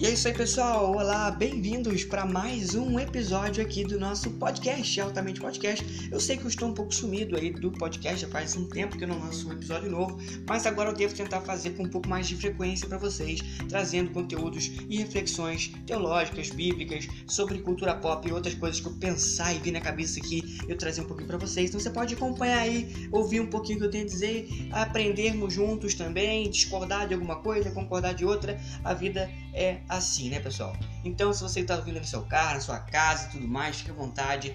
E é isso aí, pessoal. Olá, bem-vindos para mais um episódio aqui do nosso podcast, Altamente Podcast. Eu sei que eu estou um pouco sumido aí do podcast, já faz um tempo que eu não lanço um episódio novo, mas agora eu devo tentar fazer com um pouco mais de frequência para vocês, trazendo conteúdos e reflexões teológicas, bíblicas, sobre cultura pop e outras coisas que eu pensar e vi na cabeça aqui, eu trazer um pouquinho para vocês. Então você pode acompanhar aí, ouvir um pouquinho o que eu tenho a dizer, aprendermos juntos também, discordar de alguma coisa, concordar de outra. A vida é assim, né, pessoal? Então, se você está ouvindo no seu carro, na sua casa e tudo mais, fique à vontade.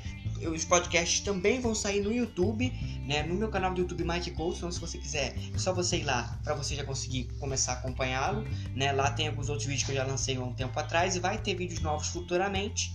Os podcasts também vão sair no YouTube, né? No meu canal do YouTube Mike Coach. Então, se você quiser, é só você ir lá para você já conseguir começar a acompanhá-lo, né? Lá tem alguns outros vídeos que eu já lancei há um tempo atrás e vai ter vídeos novos futuramente.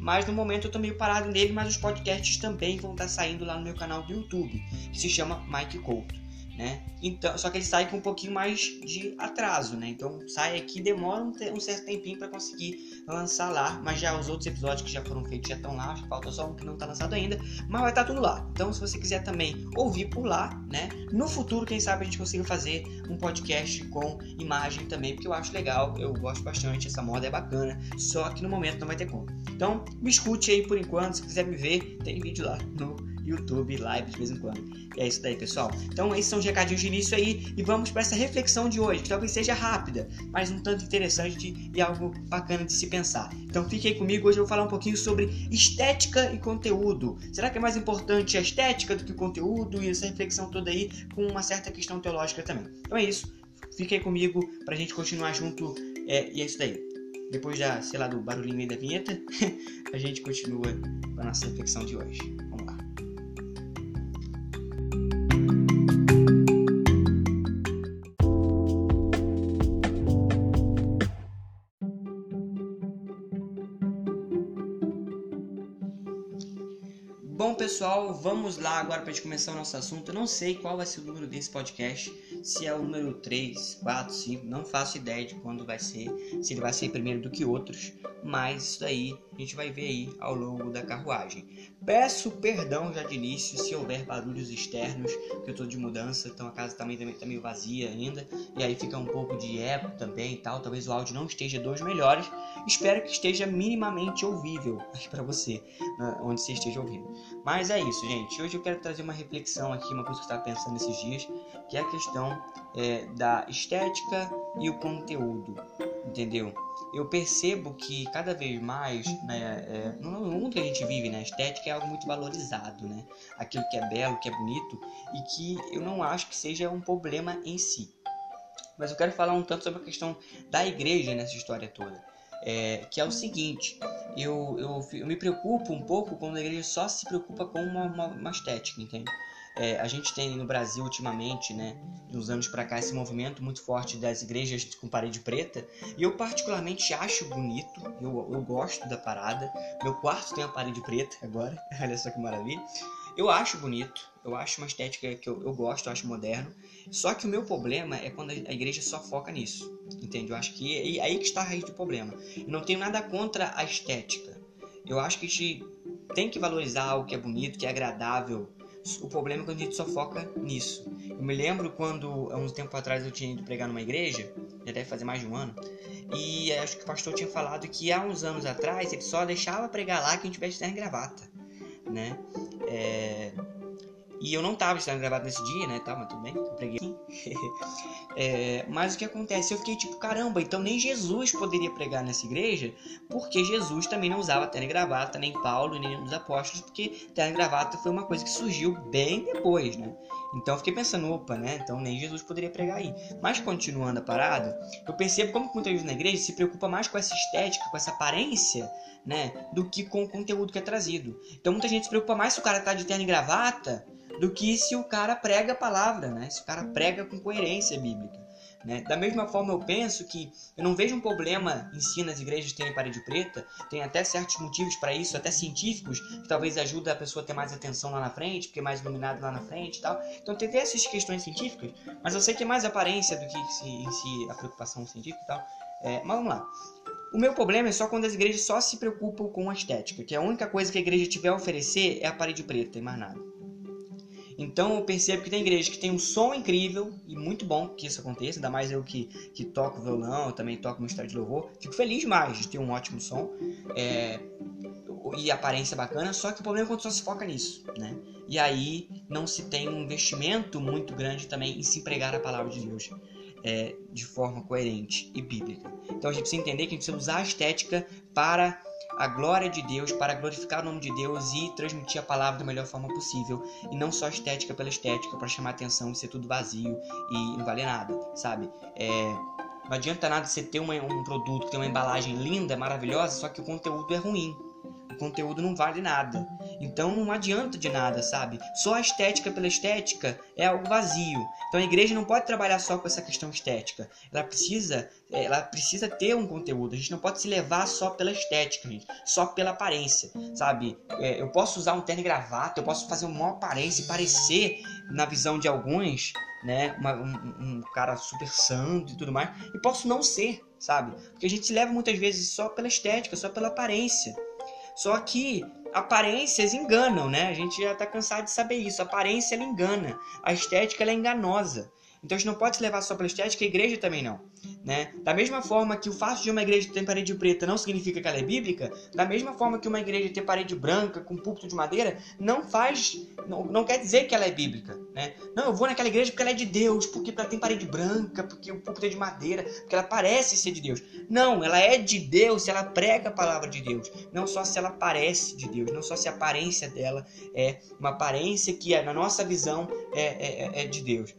Mas no momento eu tô meio parado nele, mas os podcasts também vão estar saindo lá no meu canal do YouTube, que se chama Mike Couto né? Então, só que ele sai com um pouquinho mais de atraso, né? Então sai aqui, demora um, um certo tempinho para conseguir lançar lá, mas já os outros episódios que já foram feitos já estão lá, acho que falta só um que não está lançado ainda, mas vai estar tá tudo lá. Então, se você quiser também ouvir por lá, né? No futuro, quem sabe a gente consiga fazer um podcast com imagem também, porque eu acho legal, eu gosto bastante, essa moda é bacana, só que no momento não vai ter como. Então, me escute aí por enquanto, se quiser me ver, tem vídeo lá no YouTube, live de vez em quando. E é isso daí, pessoal. Então, esses são os recadinhos de início aí e vamos para essa reflexão de hoje, que talvez seja rápida, mas um tanto interessante e algo bacana de se pensar. Então, fique aí comigo. Hoje eu vou falar um pouquinho sobre estética e conteúdo. Será que é mais importante a estética do que o conteúdo e essa reflexão toda aí com uma certa questão teológica também? Então é isso. Fique aí comigo para a gente continuar junto. É, e é isso daí. Depois da, sei lá, do barulhinho aí da vinheta, a gente continua com a nossa reflexão de hoje. Bom, pessoal, vamos lá agora para a gente começar o nosso assunto. Eu não sei qual vai ser o número desse podcast, se é o número 3, 4, 5, não faço ideia de quando vai ser, se ele vai ser primeiro do que outros, mas isso daí a gente vai ver aí ao longo da carruagem. Peço perdão já de início se houver barulhos externos, porque eu estou de mudança, então a casa também está meio vazia ainda, e aí fica um pouco de eco também e tal, talvez o áudio não esteja dos melhores. Espero que esteja minimamente ouvível para você, onde você esteja ouvindo. Mas é isso, gente. Hoje eu quero trazer uma reflexão aqui, uma coisa que eu estava pensando esses dias, que é a questão é, da estética e o conteúdo, entendeu? Eu percebo que cada vez mais, né, é, no mundo que a gente vive, né, a estética é algo muito valorizado, né? Aquilo que é belo, que é bonito, e que eu não acho que seja um problema em si. Mas eu quero falar um tanto sobre a questão da igreja nessa história toda é, que é o seguinte: eu, eu, eu, me preocupo um pouco quando a igreja só se preocupa com uma, uma, uma estética, entende? É, a gente tem no Brasil ultimamente, né, de uns anos para cá, esse movimento muito forte das igrejas com parede preta, e eu particularmente acho bonito, eu, eu gosto da parada. Meu quarto tem a parede preta agora, olha só que maravilha. Eu acho bonito, eu acho uma estética que eu, eu gosto, eu acho moderno. Só que o meu problema é quando a igreja só foca nisso, entende? Eu acho que é aí que está a raiz do problema. Eu não tenho nada contra a estética. Eu acho que a gente tem que valorizar o que é bonito, que é agradável. O problema é quando a gente só foca nisso. Eu me lembro quando, há uns tempo atrás, eu tinha ido pregar numa igreja, já deve fazer mais de um ano, e acho que o pastor tinha falado que há uns anos atrás ele só deixava pregar lá quem tivesse terno e gravata, né? É... E eu não tava estando gravado nesse dia, né? Tá, mas tudo bem, eu preguei. é, mas o que acontece? Eu fiquei tipo, caramba, então nem Jesus poderia pregar nessa igreja, porque Jesus também não usava terno e gravata, nem Paulo, nem os apóstolos, porque terno e gravata foi uma coisa que surgiu bem depois, né? Então eu fiquei pensando, opa, né? Então nem Jesus poderia pregar aí. Mas continuando a parada, eu percebo como muita gente na igreja se preocupa mais com essa estética, com essa aparência, né? Do que com o conteúdo que é trazido. Então muita gente se preocupa mais se o cara tá de terno e gravata do que se o cara prega a palavra, né? Se o cara prega com coerência bíblica. Né? Da mesma forma, eu penso que eu não vejo um problema em si nas igrejas terem parede preta, tem até certos motivos para isso, até científicos, que talvez ajuda a pessoa a ter mais atenção lá na frente, porque é mais iluminado lá na frente e tal. Então tem até essas questões científicas, mas eu sei que é mais aparência do que em si a preocupação científica e tal. É, mas vamos lá. O meu problema é só quando as igrejas só se preocupam com a estética, que a única coisa que a igreja tiver a oferecer é a parede preta e mais nada. Então eu percebo que tem igrejas que tem um som incrível e muito bom que isso aconteça, ainda mais eu que, que toco violão, também toco estado de louvor. Fico feliz demais de ter um ótimo som é, e aparência bacana, só que o problema é quando só se foca nisso, né? E aí não se tem um investimento muito grande também em se empregar a palavra de Deus. É, de forma coerente e bíblica. Então a gente precisa entender que a gente precisa usar a estética para a glória de Deus, para glorificar o nome de Deus e transmitir a palavra da melhor forma possível. E não só estética pela estética, para chamar atenção e ser tudo vazio e não valer nada, sabe? É, não adianta nada você ter uma, um produto que tem uma embalagem linda, maravilhosa, só que o conteúdo é ruim conteúdo não vale nada. Então não adianta de nada, sabe? Só a estética pela estética é algo vazio. Então a igreja não pode trabalhar só com essa questão estética. Ela precisa, ela precisa ter um conteúdo. A gente não pode se levar só pela estética, gente. Só pela aparência, sabe? É, eu posso usar um terno e gravata, eu posso fazer uma aparência e parecer, na visão de alguns, né? Uma, um, um cara super santo e tudo mais. E posso não ser, sabe? Porque a gente se leva muitas vezes só pela estética, só pela aparência. Só que aparências enganam, né? A gente já está cansado de saber isso. A aparência ela engana, a estética ela é enganosa. Então a gente não pode se levar só pela estética, a igreja também não. Né? Da mesma forma que o fato de uma igreja ter parede preta não significa que ela é bíblica, da mesma forma que uma igreja ter parede branca com púlpito de madeira não faz, não, não quer dizer que ela é bíblica. Né? Não, eu vou naquela igreja porque ela é de Deus, porque ela tem parede branca, porque o púlpito é de madeira, porque ela parece ser de Deus. Não, ela é de Deus se ela prega a palavra de Deus, não só se ela parece de Deus, não só se a aparência dela é uma aparência que na nossa visão é, é, é de Deus.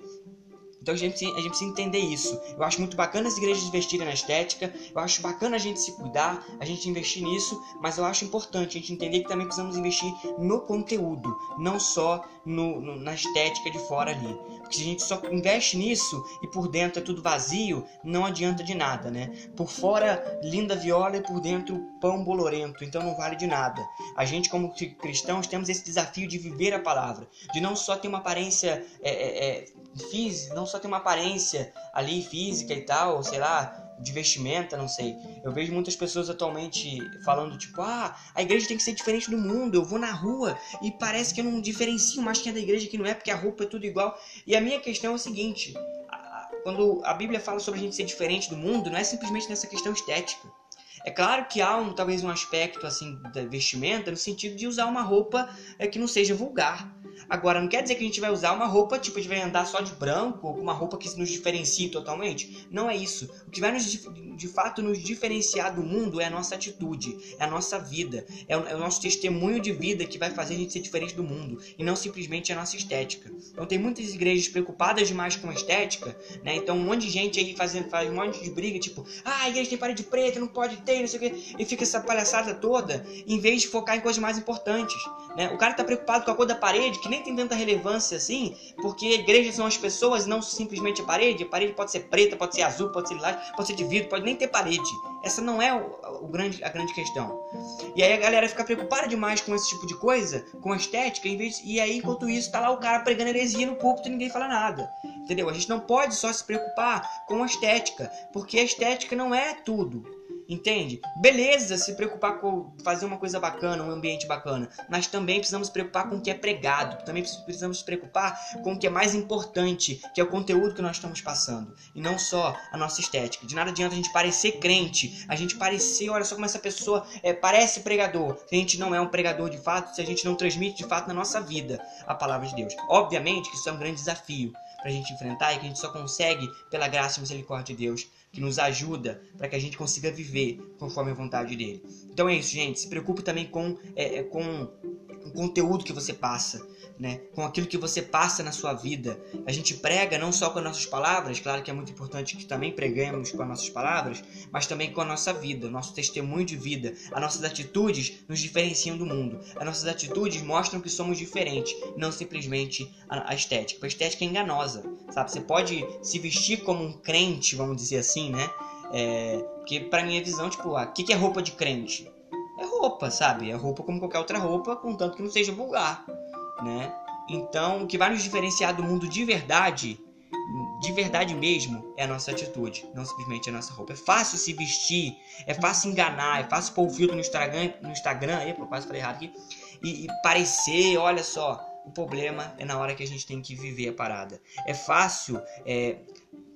Então a gente, a gente precisa entender isso. Eu acho muito bacana as igrejas investirem na estética, eu acho bacana a gente se cuidar, a gente investir nisso, mas eu acho importante a gente entender que também precisamos investir no conteúdo, não só no, no, na estética de fora ali. Se a gente só investe nisso e por dentro é tudo vazio, não adianta de nada, né? Por fora, linda viola e por dentro, pão bolorento. Então não vale de nada. A gente, como cristãos, temos esse desafio de viver a palavra, de não só ter uma aparência é, é, é física, não só ter uma aparência ali física e tal, sei lá, de vestimenta, não sei. Eu vejo muitas pessoas atualmente falando, tipo, ah, a igreja tem que ser diferente do mundo. Eu vou na rua e parece que eu não diferencio mais quem é da igreja e quem não é, porque a roupa é tudo igual. E a minha questão é o seguinte: quando a Bíblia fala sobre a gente ser diferente do mundo, não é simplesmente nessa questão estética. É claro que há um, talvez um aspecto assim da vestimenta no sentido de usar uma roupa é, que não seja vulgar. Agora, não quer dizer que a gente vai usar uma roupa, tipo, a gente vai andar só de branco, ou uma roupa que nos diferencie totalmente. Não é isso. O que vai nos, de fato nos diferenciar do mundo é a nossa atitude, é a nossa vida, é o, é o nosso testemunho de vida que vai fazer a gente ser diferente do mundo, e não simplesmente a nossa estética. Então tem muitas igrejas preocupadas demais com a estética, né? Então um monte de gente aí fazendo, faz um monte de briga, tipo, ah, a igreja tem parede preta, não pode ter, não sei o quê, e fica essa palhaçada toda, em vez de focar em coisas mais importantes. Né? O cara tá preocupado com a cor da parede, que nem tem tanta relevância assim, porque igrejas são as pessoas, não simplesmente a parede. A parede pode ser preta, pode ser azul, pode ser lilás, pode ser de vidro, pode nem ter parede. Essa não é o, o, grande, a grande questão. E aí a galera fica preocupada demais com esse tipo de coisa, com a estética, vez, e aí enquanto isso tá lá o cara pregando heresia no púlpito e ninguém fala nada. Entendeu? A gente não pode só se preocupar com a estética, porque a estética não é tudo. Entende? Beleza se preocupar com fazer uma coisa bacana, um ambiente bacana, mas também precisamos se preocupar com o que é pregado, também precisamos se preocupar com o que é mais importante, que é o conteúdo que nós estamos passando, e não só a nossa estética. De nada adianta a gente parecer crente, a gente parecer, olha só como essa pessoa é, parece pregador, se a gente não é um pregador de fato, se a gente não transmite de fato na nossa vida a palavra de Deus. Obviamente que isso é um grande desafio para a gente enfrentar e que a gente só consegue pela graça e misericórdia de Deus que nos ajuda para que a gente consiga viver conforme a vontade dele. Então é isso, gente. Se preocupe também com, é, é com o conteúdo que você passa né, com aquilo que você passa na sua vida. A gente prega não só com as nossas palavras, claro que é muito importante que também pregamos com as nossas palavras, mas também com a nossa vida, o nosso testemunho de vida. As nossas atitudes nos diferenciam do mundo. As nossas atitudes mostram que somos diferentes, não simplesmente a, a estética. A estética é enganosa, sabe? Você pode se vestir como um crente, vamos dizer assim, né? É, porque pra minha visão, tipo, o ah, que, que é roupa de crente? É roupa, sabe? É roupa como qualquer outra roupa, contanto que não seja vulgar né? Então, o que vai nos diferenciar do mundo de verdade, de verdade mesmo, é a nossa atitude, não simplesmente a nossa roupa. É fácil se vestir, é fácil enganar, é fácil pôr o filtro no Instagram, no Instagram, aí, quase falei errado aqui, e, e parecer, olha só, O problema é na hora que a gente tem que viver a parada. É fácil é,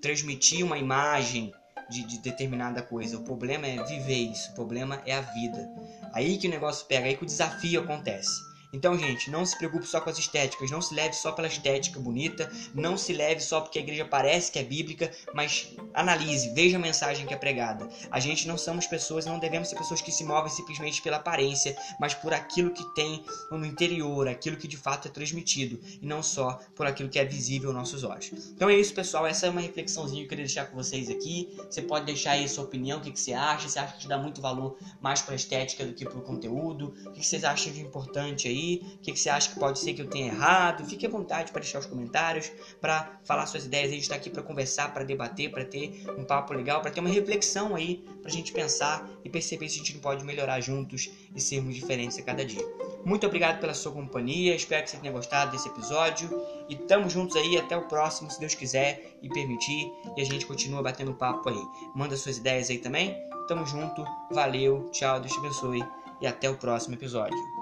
transmitir uma imagem de, de, determinada coisa. O problema é viver isso. O problema é a vida. Aí que o negócio pega, aí que o desafio acontece. Então, gente, não se preocupe só com as estéticas, não se leve só pela estética bonita, não se leve só porque a igreja parece que é bíblica, mas analise, veja a mensagem que é pregada. A gente não somos pessoas, não devemos ser pessoas que se movem simplesmente pela aparência, mas por aquilo que tem no interior, aquilo que de fato é transmitido, e não só por aquilo que é visível aos nossos olhos. Então é isso, pessoal, essa é uma reflexãozinha que eu queria deixar com vocês aqui. Você pode deixar aí a sua opinião, o que, que você acha, você acha que dá muito valor mais para a estética do que para o conteúdo, o que, que vocês acham de importante aí o que, que você acha que pode ser que eu tenha errado. Fique à vontade para deixar os comentários, para falar suas ideias. A gente está aqui para conversar, para debater, para ter um papo legal, para ter uma reflexão aí, para a gente pensar e perceber se a gente pode melhorar juntos e sermos diferentes a cada dia. Muito obrigado pela sua companhia, espero que você tenha gostado desse episódio e tamo juntos aí até o próximo, se Deus quiser e permitir, e a gente continua batendo papo aí. Manda suas ideias aí também. Tamo junto, valeu, tchau, Deus te abençoe e até o próximo episódio.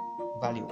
Valeu!